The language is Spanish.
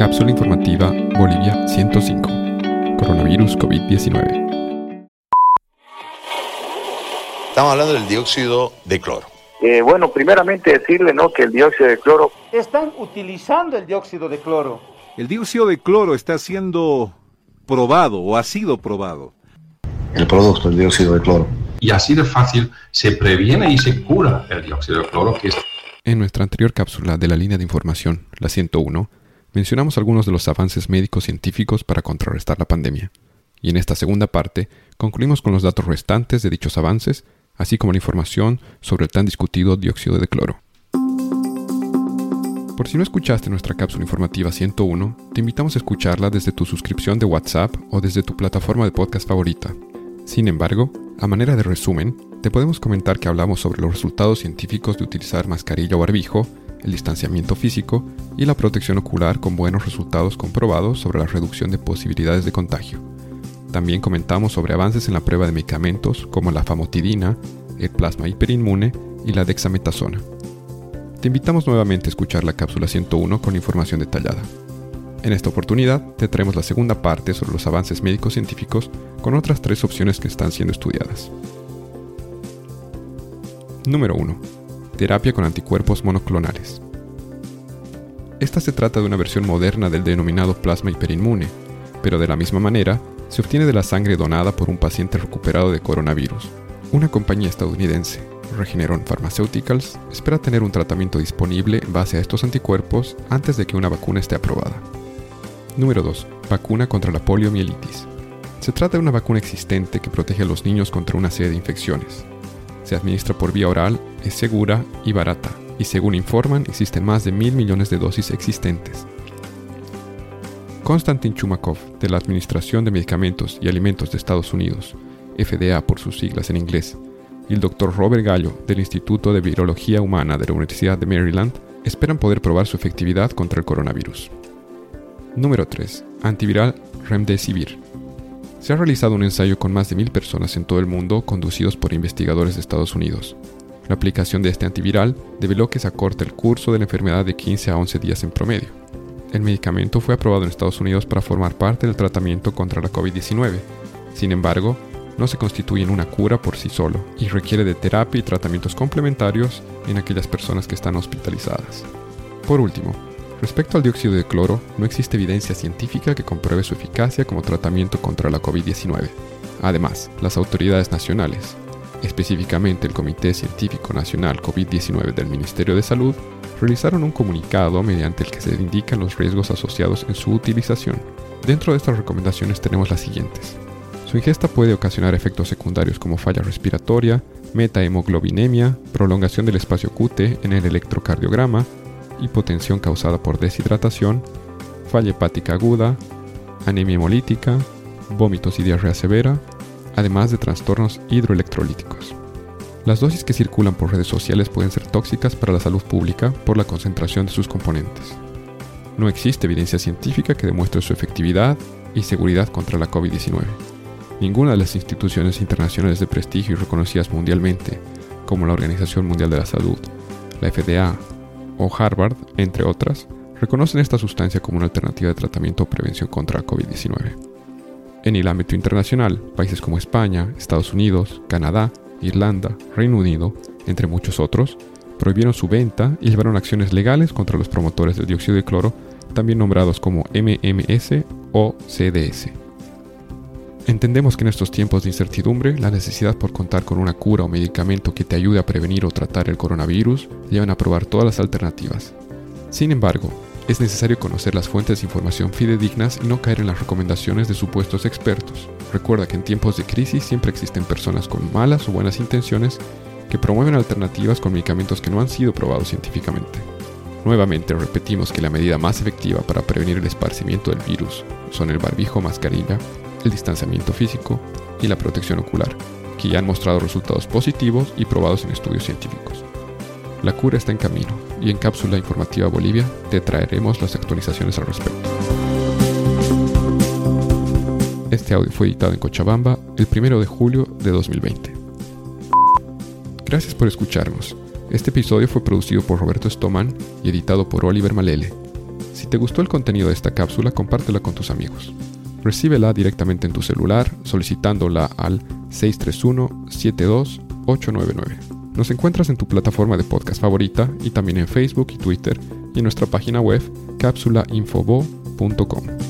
Cápsula informativa Bolivia 105. Coronavirus COVID-19. Estamos hablando del dióxido de cloro. Eh, bueno, primeramente decirle ¿no? que el dióxido de cloro... Están utilizando el dióxido de cloro. El dióxido de cloro está siendo probado o ha sido probado. El producto, el dióxido de cloro. Y así de fácil se previene y se cura el dióxido de cloro que es En nuestra anterior cápsula de la línea de información, la 101, mencionamos algunos de los avances médicos científicos para contrarrestar la pandemia. Y en esta segunda parte, concluimos con los datos restantes de dichos avances, así como la información sobre el tan discutido dióxido de cloro. Por si no escuchaste nuestra cápsula informativa 101, te invitamos a escucharla desde tu suscripción de WhatsApp o desde tu plataforma de podcast favorita. Sin embargo, a manera de resumen, te podemos comentar que hablamos sobre los resultados científicos de utilizar mascarilla o barbijo, el distanciamiento físico y la protección ocular con buenos resultados comprobados sobre la reducción de posibilidades de contagio. También comentamos sobre avances en la prueba de medicamentos como la famotidina, el plasma hiperinmune y la dexametasona. Te invitamos nuevamente a escuchar la cápsula 101 con información detallada. En esta oportunidad te traemos la segunda parte sobre los avances médicos científicos con otras tres opciones que están siendo estudiadas. Número 1. Terapia con anticuerpos monoclonales. Esta se trata de una versión moderna del denominado plasma hiperinmune, pero de la misma manera se obtiene de la sangre donada por un paciente recuperado de coronavirus. Una compañía estadounidense, Regeneron Pharmaceuticals, espera tener un tratamiento disponible en base a estos anticuerpos antes de que una vacuna esté aprobada. Número 2. Vacuna contra la poliomielitis. Se trata de una vacuna existente que protege a los niños contra una serie de infecciones. Se administra por vía oral, es segura y barata, y según informan existen más de mil millones de dosis existentes. Konstantin Chumakov, de la Administración de Medicamentos y Alimentos de Estados Unidos, FDA por sus siglas en inglés, y el Dr. Robert Gallo, del Instituto de Virología Humana de la Universidad de Maryland, esperan poder probar su efectividad contra el coronavirus. Número 3. Antiviral Remdesivir. Se ha realizado un ensayo con más de mil personas en todo el mundo conducidos por investigadores de Estados Unidos. La aplicación de este antiviral develó que se acorta el curso de la enfermedad de 15 a 11 días en promedio. El medicamento fue aprobado en Estados Unidos para formar parte del tratamiento contra la COVID-19. Sin embargo, no se constituye en una cura por sí solo y requiere de terapia y tratamientos complementarios en aquellas personas que están hospitalizadas. Por último, respecto al dióxido de cloro, no existe evidencia científica que compruebe su eficacia como tratamiento contra la COVID-19. Además, las autoridades nacionales, específicamente el Comité Científico Nacional COVID-19 del Ministerio de Salud, realizaron un comunicado mediante el que se indican los riesgos asociados en su utilización. Dentro de estas recomendaciones tenemos las siguientes. Su ingesta puede ocasionar efectos secundarios como falla respiratoria, metahemoglobinemia, prolongación del espacio QT en el electrocardiograma, hipotensión causada por deshidratación, falla hepática aguda, anemia hemolítica, vómitos y diarrea severa, además de trastornos hidroelectrolíticos. Las dosis que circulan por redes sociales pueden ser tóxicas para la salud pública por la concentración de sus componentes. No existe evidencia científica que demuestre su efectividad y seguridad contra la COVID-19. Ninguna de las instituciones internacionales de prestigio y reconocidas mundialmente, como la Organización Mundial de la Salud, la FDA o Harvard, entre otras, reconocen esta sustancia como una alternativa de tratamiento o prevención contra la COVID-19. En el ámbito internacional, países como España, Estados Unidos, Canadá, Irlanda, Reino Unido, entre muchos otros, prohibieron su venta y llevaron acciones legales contra los promotores del dióxido de cloro, también nombrados como MMS o CDS. Entendemos que en estos tiempos de incertidumbre, la necesidad por contar con una cura o medicamento que te ayude a prevenir o tratar el coronavirus llevan a probar todas las alternativas. Sin embargo, es necesario conocer las fuentes de información fidedignas y no caer en las recomendaciones de supuestos expertos. Recuerda que en tiempos de crisis siempre existen personas con malas o buenas intenciones que promueven alternativas con medicamentos que no han sido probados científicamente. Nuevamente repetimos que la medida más efectiva para prevenir el esparcimiento del virus son el barbijo mascarilla, el distanciamiento físico y la protección ocular, que ya han mostrado resultados positivos y probados en estudios científicos. La cura está en camino y en Cápsula Informativa Bolivia te traeremos las actualizaciones al respecto. Este audio fue editado en Cochabamba el 1 de julio de 2020. Gracias por escucharnos. Este episodio fue producido por Roberto Stoman y editado por Oliver Malele. Si te gustó el contenido de esta cápsula, compártela con tus amigos. Recíbela directamente en tu celular solicitándola al 631-72899. Nos encuentras en tu plataforma de podcast favorita y también en Facebook y Twitter y en nuestra página web cápsulainfobo.com.